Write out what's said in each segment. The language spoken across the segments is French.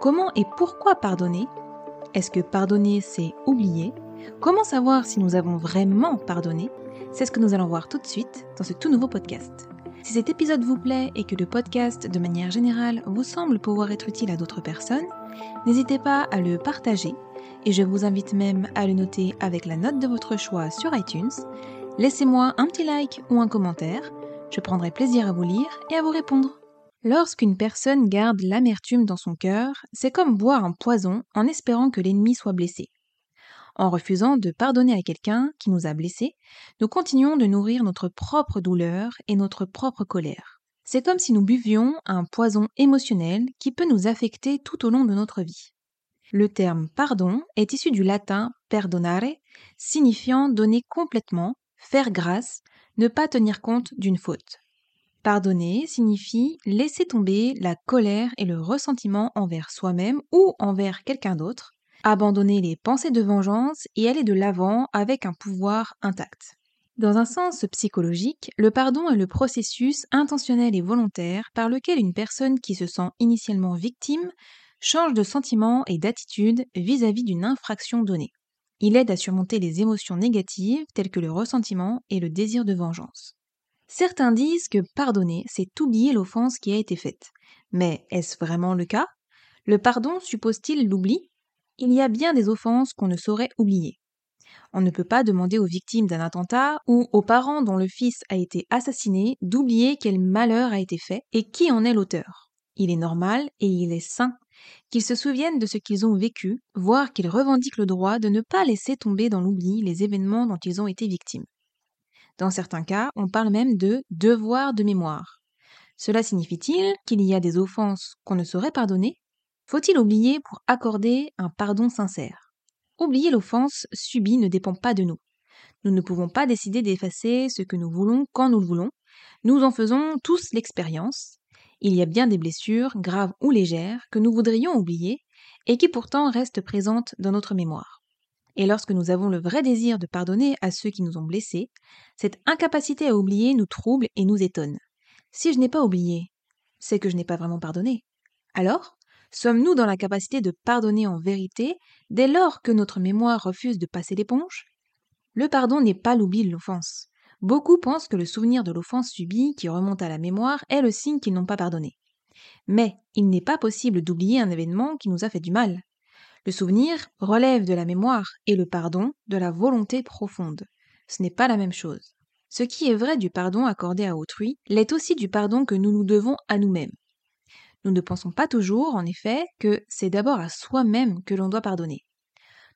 Comment et pourquoi pardonner? Est-ce que pardonner, c'est oublier? Comment savoir si nous avons vraiment pardonné? C'est ce que nous allons voir tout de suite dans ce tout nouveau podcast. Si cet épisode vous plaît et que le podcast, de manière générale, vous semble pouvoir être utile à d'autres personnes, n'hésitez pas à le partager et je vous invite même à le noter avec la note de votre choix sur iTunes. Laissez-moi un petit like ou un commentaire, je prendrai plaisir à vous lire et à vous répondre. Lorsqu'une personne garde l'amertume dans son cœur, c'est comme boire un poison en espérant que l'ennemi soit blessé. En refusant de pardonner à quelqu'un qui nous a blessés, nous continuons de nourrir notre propre douleur et notre propre colère. C'est comme si nous buvions un poison émotionnel qui peut nous affecter tout au long de notre vie. Le terme pardon est issu du latin perdonare, signifiant donner complètement, faire grâce, ne pas tenir compte d'une faute. Pardonner signifie laisser tomber la colère et le ressentiment envers soi-même ou envers quelqu'un d'autre, abandonner les pensées de vengeance et aller de l'avant avec un pouvoir intact. Dans un sens psychologique, le pardon est le processus intentionnel et volontaire par lequel une personne qui se sent initialement victime change de sentiment et d'attitude vis-à-vis d'une infraction donnée. Il aide à surmonter les émotions négatives telles que le ressentiment et le désir de vengeance. Certains disent que pardonner, c'est oublier l'offense qui a été faite. Mais est-ce vraiment le cas? Le pardon suppose-t-il l'oubli? Il y a bien des offenses qu'on ne saurait oublier. On ne peut pas demander aux victimes d'un attentat ou aux parents dont le fils a été assassiné d'oublier quel malheur a été fait et qui en est l'auteur. Il est normal et il est sain qu'ils se souviennent de ce qu'ils ont vécu, voire qu'ils revendiquent le droit de ne pas laisser tomber dans l'oubli les événements dont ils ont été victimes. Dans certains cas, on parle même de devoir de mémoire. Cela signifie-t-il qu'il y a des offenses qu'on ne saurait pardonner? Faut-il oublier pour accorder un pardon sincère? Oublier l'offense subie ne dépend pas de nous. Nous ne pouvons pas décider d'effacer ce que nous voulons quand nous le voulons. Nous en faisons tous l'expérience. Il y a bien des blessures, graves ou légères, que nous voudrions oublier et qui pourtant restent présentes dans notre mémoire. Et lorsque nous avons le vrai désir de pardonner à ceux qui nous ont blessés, cette incapacité à oublier nous trouble et nous étonne. Si je n'ai pas oublié, c'est que je n'ai pas vraiment pardonné. Alors, Sommes-nous dans la capacité de pardonner en vérité dès lors que notre mémoire refuse de passer l'éponge? Le pardon n'est pas l'oubli de l'offense. Beaucoup pensent que le souvenir de l'offense subie qui remonte à la mémoire est le signe qu'ils n'ont pas pardonné. Mais il n'est pas possible d'oublier un événement qui nous a fait du mal. Le souvenir relève de la mémoire et le pardon de la volonté profonde. Ce n'est pas la même chose. Ce qui est vrai du pardon accordé à autrui l'est aussi du pardon que nous nous devons à nous-mêmes. Nous ne pensons pas toujours, en effet, que c'est d'abord à soi-même que l'on doit pardonner.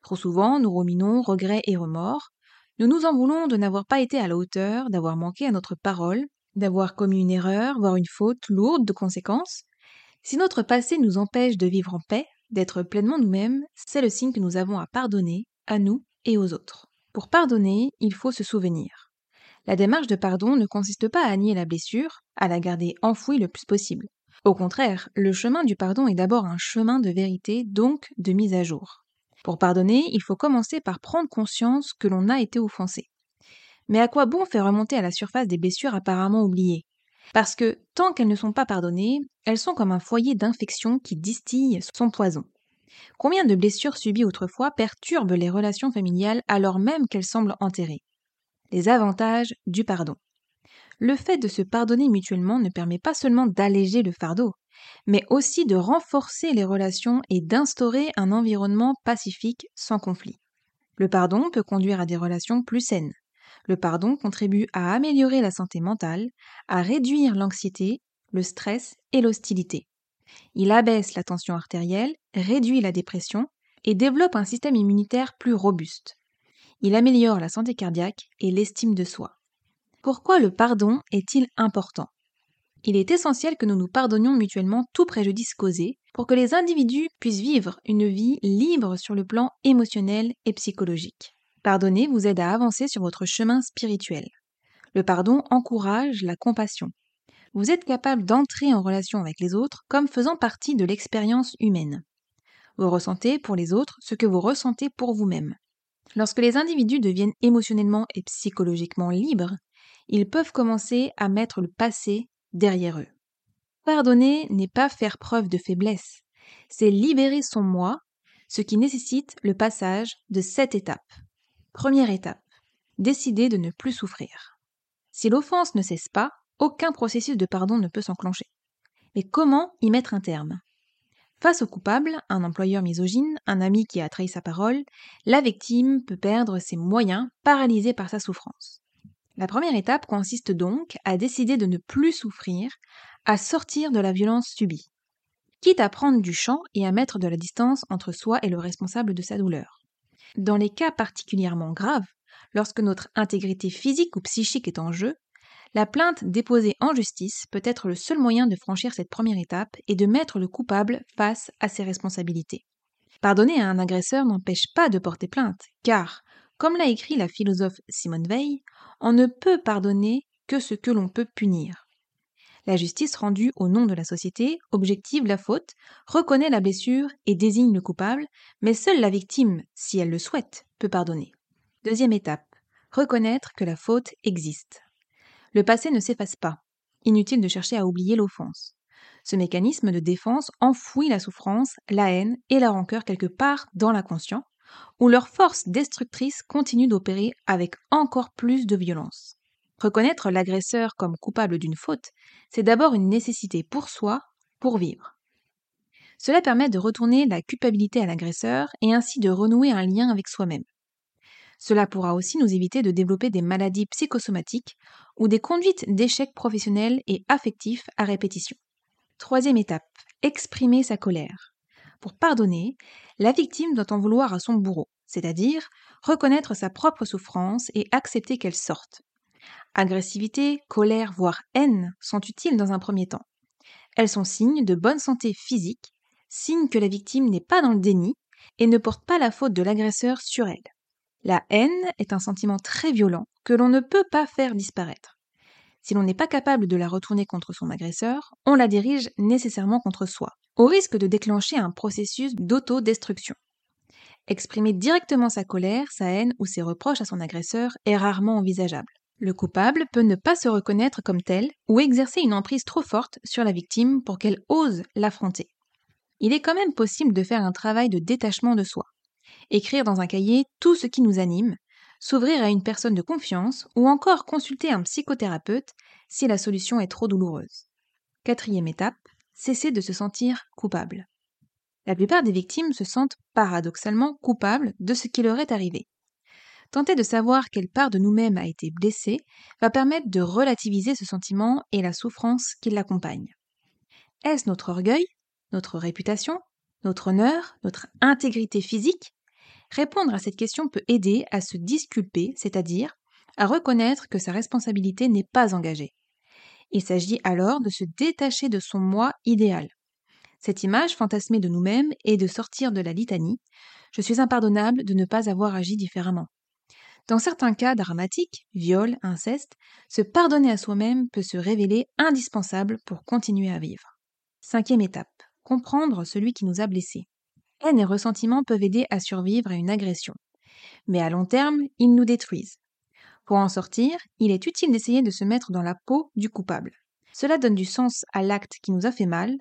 Trop souvent, nous ruminons regrets et remords. Nous nous en voulons de n'avoir pas été à la hauteur, d'avoir manqué à notre parole, d'avoir commis une erreur, voire une faute lourde de conséquences. Si notre passé nous empêche de vivre en paix, d'être pleinement nous-mêmes, c'est le signe que nous avons à pardonner, à nous et aux autres. Pour pardonner, il faut se souvenir. La démarche de pardon ne consiste pas à nier la blessure, à la garder enfouie le plus possible. Au contraire, le chemin du pardon est d'abord un chemin de vérité, donc de mise à jour. Pour pardonner, il faut commencer par prendre conscience que l'on a été offensé. Mais à quoi bon faire remonter à la surface des blessures apparemment oubliées? Parce que tant qu'elles ne sont pas pardonnées, elles sont comme un foyer d'infection qui distille son poison. Combien de blessures subies autrefois perturbent les relations familiales alors même qu'elles semblent enterrées? Les avantages du pardon le fait de se pardonner mutuellement ne permet pas seulement d'alléger le fardeau, mais aussi de renforcer les relations et d'instaurer un environnement pacifique sans conflit. Le pardon peut conduire à des relations plus saines. Le pardon contribue à améliorer la santé mentale, à réduire l'anxiété, le stress et l'hostilité. Il abaisse la tension artérielle, réduit la dépression et développe un système immunitaire plus robuste. Il améliore la santé cardiaque et l'estime de soi. Pourquoi le pardon est-il important? Il est essentiel que nous nous pardonnions mutuellement tout préjudice causé pour que les individus puissent vivre une vie libre sur le plan émotionnel et psychologique. Pardonner vous aide à avancer sur votre chemin spirituel. Le pardon encourage la compassion. Vous êtes capable d'entrer en relation avec les autres comme faisant partie de l'expérience humaine. Vous ressentez pour les autres ce que vous ressentez pour vous-même. Lorsque les individus deviennent émotionnellement et psychologiquement libres, ils peuvent commencer à mettre le passé derrière eux. Pardonner n'est pas faire preuve de faiblesse, c'est libérer son moi, ce qui nécessite le passage de cette étape. Première étape, décider de ne plus souffrir. Si l'offense ne cesse pas, aucun processus de pardon ne peut s'enclencher. Mais comment y mettre un terme? Face au coupable, un employeur misogyne, un ami qui a trahi sa parole, la victime peut perdre ses moyens, paralysée par sa souffrance. La première étape consiste donc à décider de ne plus souffrir, à sortir de la violence subie, quitte à prendre du champ et à mettre de la distance entre soi et le responsable de sa douleur. Dans les cas particulièrement graves, lorsque notre intégrité physique ou psychique est en jeu, la plainte déposée en justice peut être le seul moyen de franchir cette première étape et de mettre le coupable face à ses responsabilités. Pardonner à un agresseur n'empêche pas de porter plainte, car, comme l'a écrit la philosophe Simone Veil, on ne peut pardonner que ce que l'on peut punir. La justice rendue au nom de la société objective la faute, reconnaît la blessure et désigne le coupable, mais seule la victime, si elle le souhaite, peut pardonner. Deuxième étape. Reconnaître que la faute existe. Le passé ne s'efface pas. Inutile de chercher à oublier l'offense. Ce mécanisme de défense enfouit la souffrance, la haine et la rancœur quelque part dans l'inconscient, où leur force destructrice continue d'opérer avec encore plus de violence. Reconnaître l'agresseur comme coupable d'une faute, c'est d'abord une nécessité pour soi, pour vivre. Cela permet de retourner la culpabilité à l'agresseur et ainsi de renouer un lien avec soi-même. Cela pourra aussi nous éviter de développer des maladies psychosomatiques ou des conduites d'échecs professionnels et affectifs à répétition. Troisième étape, exprimer sa colère. Pour pardonner, la victime doit en vouloir à son bourreau, c'est-à-dire reconnaître sa propre souffrance et accepter qu'elle sorte. Agressivité, colère, voire haine sont utiles dans un premier temps. Elles sont signes de bonne santé physique, signes que la victime n'est pas dans le déni et ne porte pas la faute de l'agresseur sur elle. La haine est un sentiment très violent que l'on ne peut pas faire disparaître. Si l'on n'est pas capable de la retourner contre son agresseur, on la dirige nécessairement contre soi, au risque de déclencher un processus d'autodestruction. Exprimer directement sa colère, sa haine ou ses reproches à son agresseur est rarement envisageable. Le coupable peut ne pas se reconnaître comme tel ou exercer une emprise trop forte sur la victime pour qu'elle ose l'affronter. Il est quand même possible de faire un travail de détachement de soi. Écrire dans un cahier tout ce qui nous anime, s'ouvrir à une personne de confiance ou encore consulter un psychothérapeute si la solution est trop douloureuse. Quatrième étape, cesser de se sentir coupable. La plupart des victimes se sentent paradoxalement coupables de ce qui leur est arrivé. Tenter de savoir quelle part de nous-mêmes a été blessée va permettre de relativiser ce sentiment et la souffrance qui l'accompagne. Est-ce notre orgueil, notre réputation, notre honneur, notre intégrité physique? Répondre à cette question peut aider à se disculper, c'est-à-dire à reconnaître que sa responsabilité n'est pas engagée. Il s'agit alors de se détacher de son moi idéal. Cette image fantasmée de nous-mêmes est de sortir de la litanie Je suis impardonnable de ne pas avoir agi différemment. Dans certains cas dramatiques, viol, inceste, se pardonner à soi-même peut se révéler indispensable pour continuer à vivre. Cinquième étape. Comprendre celui qui nous a blessés. Haine et ressentiment peuvent aider à survivre à une agression. Mais à long terme, ils nous détruisent. Pour en sortir, il est utile d'essayer de se mettre dans la peau du coupable. Cela donne du sens à l'acte qui nous a fait mal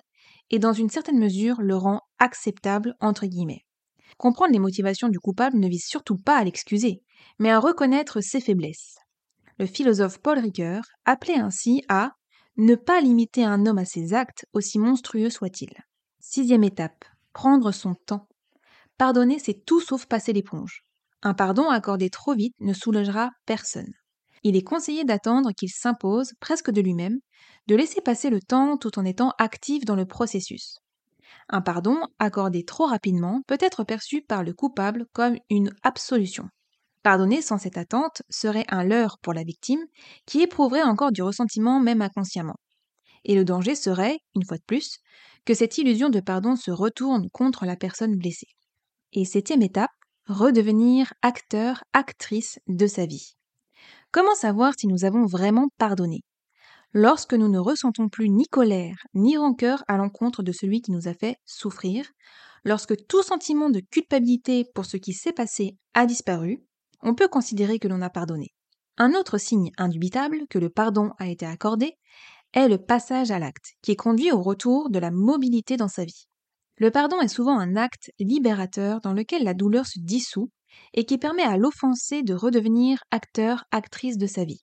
et dans une certaine mesure le rend acceptable entre guillemets. Comprendre les motivations du coupable ne vise surtout pas à l'excuser, mais à reconnaître ses faiblesses. Le philosophe Paul Ricoeur appelait ainsi à ne pas limiter un homme à ses actes, aussi monstrueux soient-ils. Sixième étape, prendre son temps. Pardonner, c'est tout sauf passer l'éponge. Un pardon accordé trop vite ne soulagera personne. il est conseillé d'attendre qu'il s'impose presque de lui-même, de laisser passer le temps tout en étant actif dans le processus. Un pardon accordé trop rapidement peut être perçu par le coupable comme une absolution. Pardonner sans cette attente serait un leurre pour la victime qui éprouverait encore du ressentiment même inconsciemment. Et le danger serait, une fois de plus, que cette illusion de pardon se retourne contre la personne blessée. Et septième étape, redevenir acteur, actrice de sa vie. Comment savoir si nous avons vraiment pardonné? Lorsque nous ne ressentons plus ni colère ni rancœur à l'encontre de celui qui nous a fait souffrir, lorsque tout sentiment de culpabilité pour ce qui s'est passé a disparu, on peut considérer que l'on a pardonné. Un autre signe indubitable que le pardon a été accordé est le passage à l'acte, qui conduit au retour de la mobilité dans sa vie. Le pardon est souvent un acte libérateur dans lequel la douleur se dissout et qui permet à l'offensé de redevenir acteur, actrice de sa vie,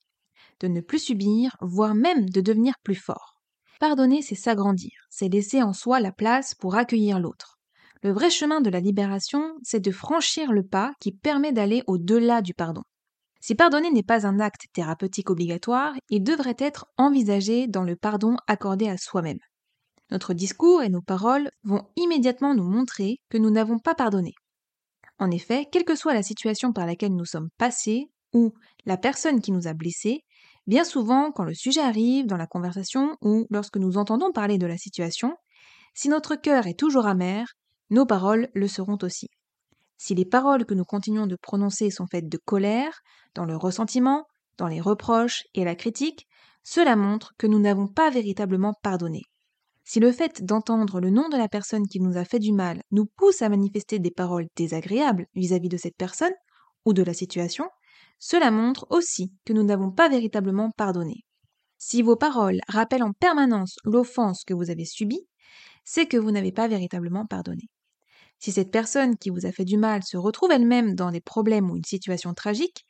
de ne plus subir, voire même de devenir plus fort. Pardonner, c'est s'agrandir, c'est laisser en soi la place pour accueillir l'autre. Le vrai chemin de la libération, c'est de franchir le pas qui permet d'aller au-delà du pardon. Si pardonner n'est pas un acte thérapeutique obligatoire, il devrait être envisagé dans le pardon accordé à soi-même. Notre discours et nos paroles vont immédiatement nous montrer que nous n'avons pas pardonné. En effet, quelle que soit la situation par laquelle nous sommes passés ou la personne qui nous a blessés, bien souvent quand le sujet arrive dans la conversation ou lorsque nous entendons parler de la situation, si notre cœur est toujours amer, nos paroles le seront aussi. Si les paroles que nous continuons de prononcer sont faites de colère, dans le ressentiment, dans les reproches et la critique, cela montre que nous n'avons pas véritablement pardonné. Si le fait d'entendre le nom de la personne qui nous a fait du mal nous pousse à manifester des paroles désagréables vis-à-vis de cette personne ou de la situation, cela montre aussi que nous n'avons pas véritablement pardonné. Si vos paroles rappellent en permanence l'offense que vous avez subie, c'est que vous n'avez pas véritablement pardonné. Si cette personne qui vous a fait du mal se retrouve elle-même dans des problèmes ou une situation tragique,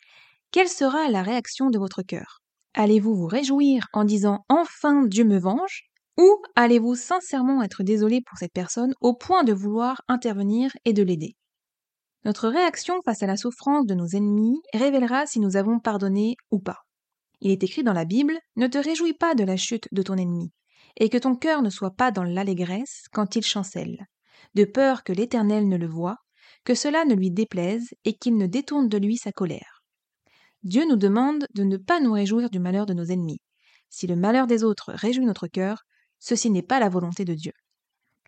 quelle sera la réaction de votre cœur? Allez-vous vous réjouir en disant Enfin Dieu me venge ou allez-vous sincèrement être désolé pour cette personne au point de vouloir intervenir et de l'aider? Notre réaction face à la souffrance de nos ennemis révélera si nous avons pardonné ou pas. Il est écrit dans la Bible Ne te réjouis pas de la chute de ton ennemi, et que ton cœur ne soit pas dans l'allégresse quand il chancelle, de peur que l'Éternel ne le voie, que cela ne lui déplaise et qu'il ne détourne de lui sa colère. Dieu nous demande de ne pas nous réjouir du malheur de nos ennemis. Si le malheur des autres réjouit notre cœur, Ceci n'est pas la volonté de Dieu.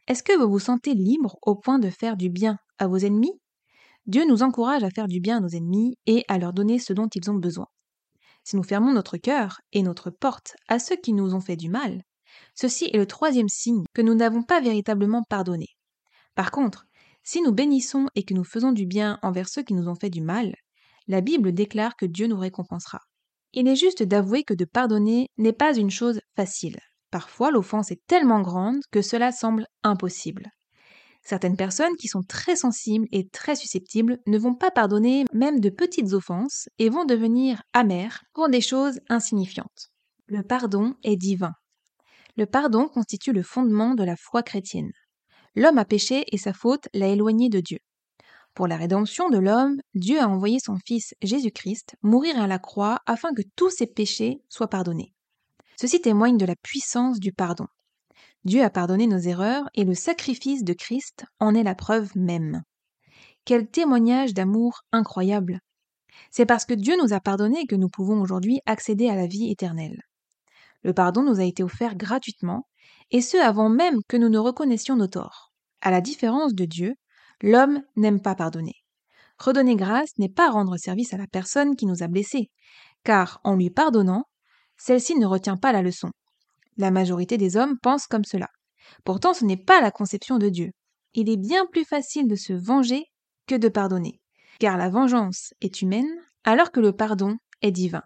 Est-ce que vous vous sentez libre au point de faire du bien à vos ennemis? Dieu nous encourage à faire du bien à nos ennemis et à leur donner ce dont ils ont besoin. Si nous fermons notre cœur et notre porte à ceux qui nous ont fait du mal, ceci est le troisième signe que nous n'avons pas véritablement pardonné. Par contre, si nous bénissons et que nous faisons du bien envers ceux qui nous ont fait du mal, la Bible déclare que Dieu nous récompensera. Il est juste d'avouer que de pardonner n'est pas une chose facile. Parfois, l'offense est tellement grande que cela semble impossible. Certaines personnes qui sont très sensibles et très susceptibles ne vont pas pardonner même de petites offenses et vont devenir amères pour des choses insignifiantes. Le pardon est divin. Le pardon constitue le fondement de la foi chrétienne. L'homme a péché et sa faute l'a éloigné de Dieu. Pour la rédemption de l'homme, Dieu a envoyé son Fils Jésus-Christ mourir à la croix afin que tous ses péchés soient pardonnés. Ceci témoigne de la puissance du pardon. Dieu a pardonné nos erreurs et le sacrifice de Christ en est la preuve même. Quel témoignage d'amour incroyable. C'est parce que Dieu nous a pardonné que nous pouvons aujourd'hui accéder à la vie éternelle. Le pardon nous a été offert gratuitement, et ce avant même que nous ne reconnaissions nos torts. À la différence de Dieu, l'homme n'aime pas pardonner. Redonner grâce n'est pas rendre service à la personne qui nous a blessés, car en lui pardonnant, celle-ci ne retient pas la leçon. La majorité des hommes pensent comme cela. Pourtant, ce n'est pas la conception de Dieu. Il est bien plus facile de se venger que de pardonner, car la vengeance est humaine alors que le pardon est divin.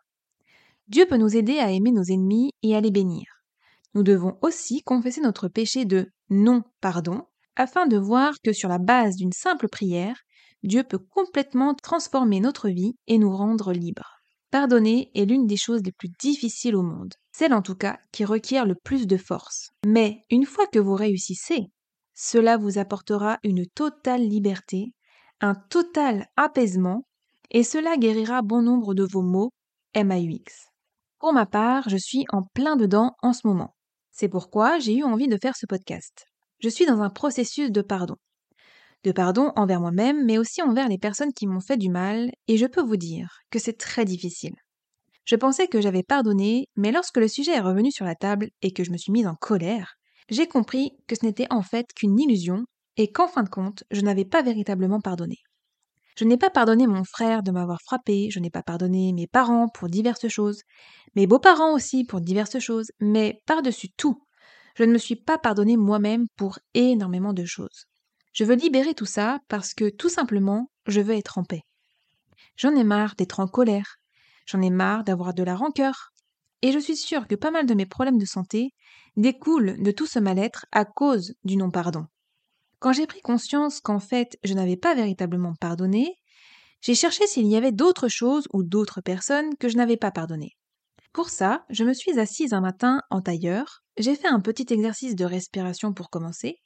Dieu peut nous aider à aimer nos ennemis et à les bénir. Nous devons aussi confesser notre péché de non-pardon afin de voir que sur la base d'une simple prière, Dieu peut complètement transformer notre vie et nous rendre libres. Pardonner est l'une des choses les plus difficiles au monde, celle en tout cas qui requiert le plus de force. Mais une fois que vous réussissez, cela vous apportera une totale liberté, un total apaisement, et cela guérira bon nombre de vos maux MAUX. Pour ma part, je suis en plein dedans en ce moment. C'est pourquoi j'ai eu envie de faire ce podcast. Je suis dans un processus de pardon. De pardon envers moi-même, mais aussi envers les personnes qui m'ont fait du mal, et je peux vous dire que c'est très difficile. Je pensais que j'avais pardonné, mais lorsque le sujet est revenu sur la table et que je me suis mise en colère, j'ai compris que ce n'était en fait qu'une illusion et qu'en fin de compte, je n'avais pas véritablement pardonné. Je n'ai pas pardonné mon frère de m'avoir frappé, je n'ai pas pardonné mes parents pour diverses choses, mes beaux-parents aussi pour diverses choses, mais par-dessus tout, je ne me suis pas pardonné moi-même pour énormément de choses. Je veux libérer tout ça parce que tout simplement, je veux être en paix. J'en ai marre d'être en colère, j'en ai marre d'avoir de la rancœur, et je suis sûre que pas mal de mes problèmes de santé découlent de tout ce mal-être à cause du non-pardon. Quand j'ai pris conscience qu'en fait je n'avais pas véritablement pardonné, j'ai cherché s'il y avait d'autres choses ou d'autres personnes que je n'avais pas pardonnées. Pour ça, je me suis assise un matin en tailleur, j'ai fait un petit exercice de respiration pour commencer,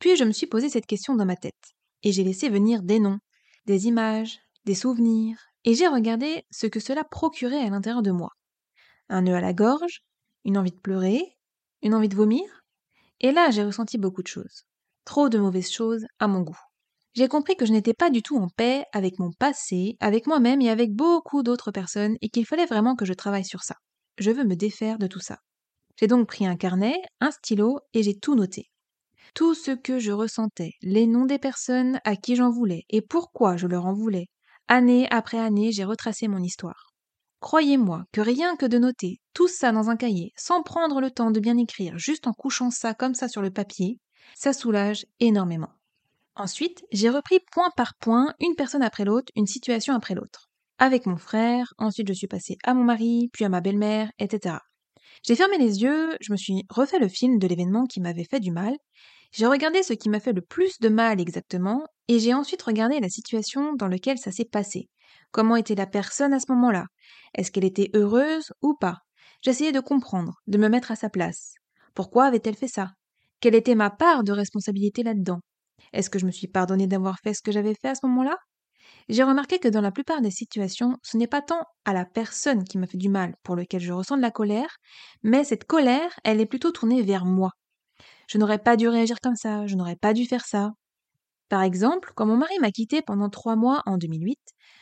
puis je me suis posé cette question dans ma tête, et j'ai laissé venir des noms, des images, des souvenirs, et j'ai regardé ce que cela procurait à l'intérieur de moi. Un nœud à la gorge, une envie de pleurer, une envie de vomir, et là j'ai ressenti beaucoup de choses. Trop de mauvaises choses à mon goût. J'ai compris que je n'étais pas du tout en paix avec mon passé, avec moi-même et avec beaucoup d'autres personnes et qu'il fallait vraiment que je travaille sur ça. Je veux me défaire de tout ça. J'ai donc pris un carnet, un stylo et j'ai tout noté. Tout ce que je ressentais, les noms des personnes à qui j'en voulais et pourquoi je leur en voulais. Année après année, j'ai retracé mon histoire. Croyez-moi que rien que de noter tout ça dans un cahier, sans prendre le temps de bien écrire, juste en couchant ça comme ça sur le papier, ça soulage énormément. Ensuite, j'ai repris point par point, une personne après l'autre, une situation après l'autre. Avec mon frère, ensuite je suis passée à mon mari, puis à ma belle-mère, etc. J'ai fermé les yeux, je me suis refait le film de l'événement qui m'avait fait du mal, j'ai regardé ce qui m'a fait le plus de mal exactement, et j'ai ensuite regardé la situation dans laquelle ça s'est passé. Comment était la personne à ce moment-là? Est-ce qu'elle était heureuse ou pas? J'essayais de comprendre, de me mettre à sa place. Pourquoi avait-elle fait ça? Quelle était ma part de responsabilité là-dedans? Est-ce que je me suis pardonné d'avoir fait ce que j'avais fait à ce moment-là? J'ai remarqué que dans la plupart des situations, ce n'est pas tant à la personne qui m'a fait du mal pour lequel je ressens de la colère, mais cette colère, elle est plutôt tournée vers moi. Je n'aurais pas dû réagir comme ça, je n'aurais pas dû faire ça. Par exemple, quand mon mari m'a quitté pendant trois mois en 2008,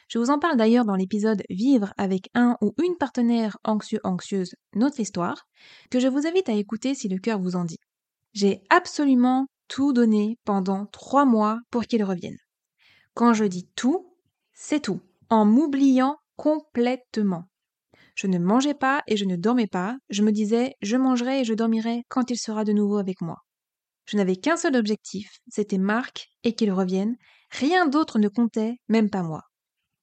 je vous en parle d'ailleurs dans l'épisode Vivre avec un ou une partenaire anxieux-anxieuse, notre histoire, que je vous invite à écouter si le cœur vous en dit. J'ai absolument tout donné pendant trois mois pour qu'il revienne. Quand je dis tout, c'est tout, en m'oubliant complètement. Je ne mangeais pas et je ne dormais pas, je me disais je mangerai et je dormirai quand il sera de nouveau avec moi. Je n'avais qu'un seul objectif, c'était Marc et qu'il revienne, rien d'autre ne comptait, même pas moi.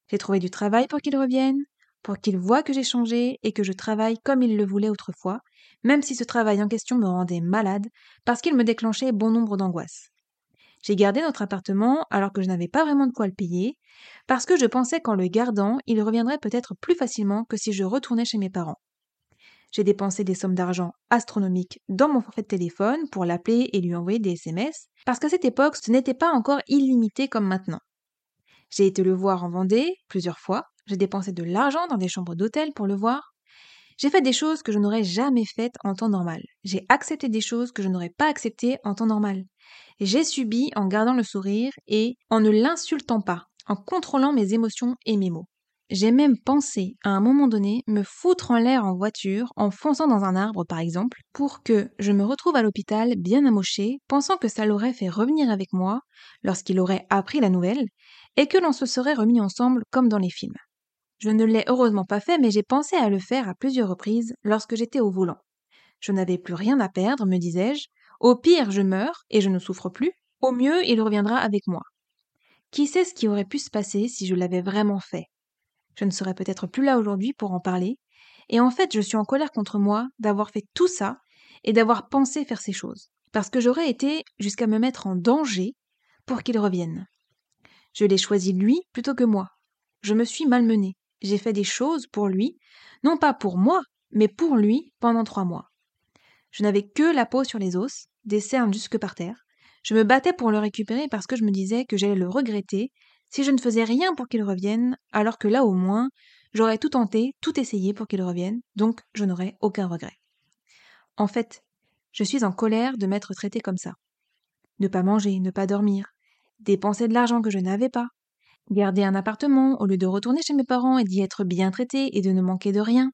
J'ai trouvé du travail pour qu'il revienne, pour qu'il voie que j'ai changé et que je travaille comme il le voulait autrefois, même si ce travail en question me rendait malade, parce qu'il me déclenchait bon nombre d'angoisses. J'ai gardé notre appartement alors que je n'avais pas vraiment de quoi le payer, parce que je pensais qu'en le gardant, il reviendrait peut-être plus facilement que si je retournais chez mes parents. J'ai dépensé des sommes d'argent astronomiques dans mon forfait de téléphone pour l'appeler et lui envoyer des SMS, parce qu'à cette époque, ce n'était pas encore illimité comme maintenant. J'ai été le voir en Vendée plusieurs fois, j'ai dépensé de l'argent dans des chambres d'hôtel pour le voir, j'ai fait des choses que je n'aurais jamais faites en temps normal. J'ai accepté des choses que je n'aurais pas acceptées en temps normal. J'ai subi en gardant le sourire et en ne l'insultant pas, en contrôlant mes émotions et mes mots. J'ai même pensé, à un moment donné, me foutre en l'air en voiture, en fonçant dans un arbre par exemple, pour que je me retrouve à l'hôpital bien amoché, pensant que ça l'aurait fait revenir avec moi lorsqu'il aurait appris la nouvelle, et que l'on se serait remis ensemble comme dans les films. Je ne l'ai heureusement pas fait, mais j'ai pensé à le faire à plusieurs reprises lorsque j'étais au volant. Je n'avais plus rien à perdre, me disais-je. Au pire, je meurs et je ne souffre plus. Au mieux, il reviendra avec moi. Qui sait ce qui aurait pu se passer si je l'avais vraiment fait? Je ne serais peut-être plus là aujourd'hui pour en parler. Et en fait, je suis en colère contre moi d'avoir fait tout ça et d'avoir pensé faire ces choses. Parce que j'aurais été jusqu'à me mettre en danger pour qu'il revienne. Je l'ai choisi lui plutôt que moi. Je me suis malmenée. J'ai fait des choses pour lui, non pas pour moi, mais pour lui pendant trois mois. Je n'avais que la peau sur les os, des cernes jusque par terre. Je me battais pour le récupérer parce que je me disais que j'allais le regretter si je ne faisais rien pour qu'il revienne, alors que là au moins, J'aurais tout tenté, tout essayé pour qu'il revienne, donc je n'aurais aucun regret. En fait, je suis en colère de m'être traité comme ça. Ne pas manger, ne pas dormir, dépenser de l'argent que je n'avais pas, garder un appartement au lieu de retourner chez mes parents et d'y être bien traité et de ne manquer de rien.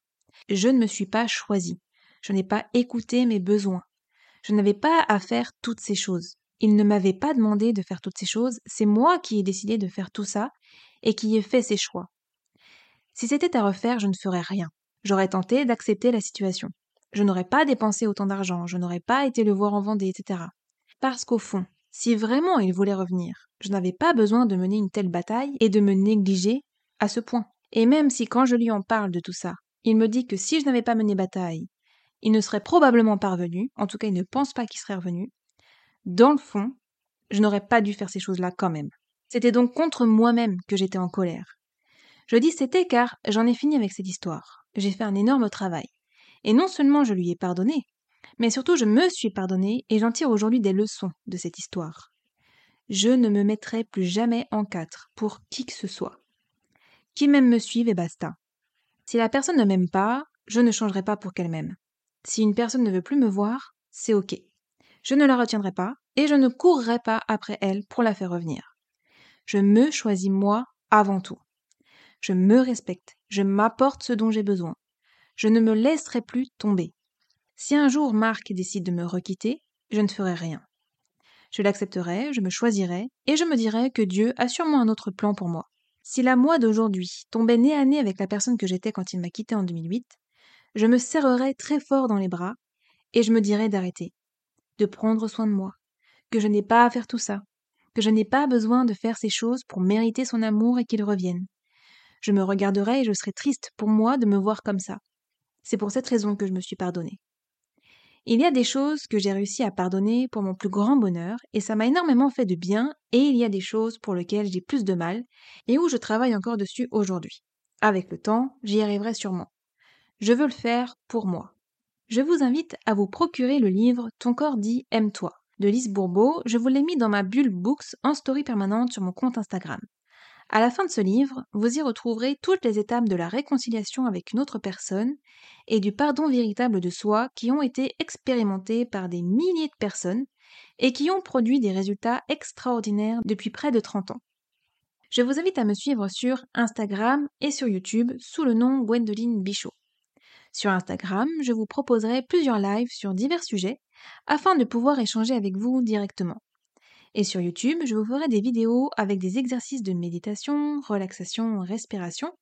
Je ne me suis pas choisi. Je n'ai pas écouté mes besoins. Je n'avais pas à faire toutes ces choses. Il ne m'avait pas demandé de faire toutes ces choses, c'est moi qui ai décidé de faire tout ça et qui ai fait ces choix. Si c'était à refaire, je ne ferais rien. J'aurais tenté d'accepter la situation. Je n'aurais pas dépensé autant d'argent, je n'aurais pas été le voir en Vendée, etc. Parce qu'au fond, si vraiment il voulait revenir, je n'avais pas besoin de mener une telle bataille et de me négliger à ce point. Et même si quand je lui en parle de tout ça, il me dit que si je n'avais pas mené bataille, il ne serait probablement pas revenu, en tout cas il ne pense pas qu'il serait revenu, dans le fond, je n'aurais pas dû faire ces choses-là quand même. C'était donc contre moi-même que j'étais en colère. Je dis c'était car j'en ai fini avec cette histoire. J'ai fait un énorme travail. Et non seulement je lui ai pardonné, mais surtout je me suis pardonné et j'en tire aujourd'hui des leçons de cette histoire. Je ne me mettrai plus jamais en quatre pour qui que ce soit. Qui m'aime me suive et basta. Si la personne ne m'aime pas, je ne changerai pas pour qu'elle m'aime. Si une personne ne veut plus me voir, c'est ok. Je ne la retiendrai pas et je ne courrai pas après elle pour la faire revenir. Je me choisis moi avant tout. Je me respecte, je m'apporte ce dont j'ai besoin. Je ne me laisserai plus tomber. Si un jour Marc décide de me requitter, je ne ferai rien. Je l'accepterai, je me choisirai, et je me dirai que Dieu a sûrement un autre plan pour moi. Si la moi d'aujourd'hui tombait nez à nez avec la personne que j'étais quand il m'a quitté en 2008, je me serrerais très fort dans les bras, et je me dirais d'arrêter, de prendre soin de moi, que je n'ai pas à faire tout ça, que je n'ai pas besoin de faire ces choses pour mériter son amour et qu'il revienne. Je me regarderai et je serais triste pour moi de me voir comme ça. C'est pour cette raison que je me suis pardonnée. Il y a des choses que j'ai réussi à pardonner pour mon plus grand bonheur, et ça m'a énormément fait de bien, et il y a des choses pour lesquelles j'ai plus de mal, et où je travaille encore dessus aujourd'hui. Avec le temps, j'y arriverai sûrement. Je veux le faire pour moi. Je vous invite à vous procurer le livre Ton corps dit aime-toi de Lise Bourbeau. Je vous l'ai mis dans ma bulle books en story permanente sur mon compte Instagram. À la fin de ce livre, vous y retrouverez toutes les étapes de la réconciliation avec une autre personne et du pardon véritable de soi qui ont été expérimentés par des milliers de personnes et qui ont produit des résultats extraordinaires depuis près de 30 ans. Je vous invite à me suivre sur Instagram et sur YouTube sous le nom Gwendoline Bichot. Sur Instagram, je vous proposerai plusieurs lives sur divers sujets afin de pouvoir échanger avec vous directement. Et sur YouTube, je vous ferai des vidéos avec des exercices de méditation, relaxation, respiration,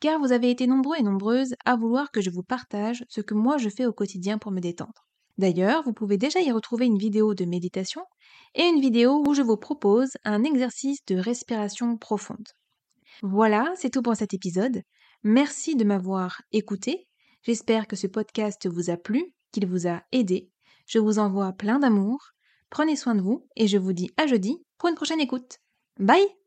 car vous avez été nombreux et nombreuses à vouloir que je vous partage ce que moi je fais au quotidien pour me détendre. D'ailleurs, vous pouvez déjà y retrouver une vidéo de méditation et une vidéo où je vous propose un exercice de respiration profonde. Voilà, c'est tout pour cet épisode. Merci de m'avoir écouté. J'espère que ce podcast vous a plu, qu'il vous a aidé. Je vous envoie plein d'amour Prenez soin de vous et je vous dis à jeudi pour une prochaine écoute. Bye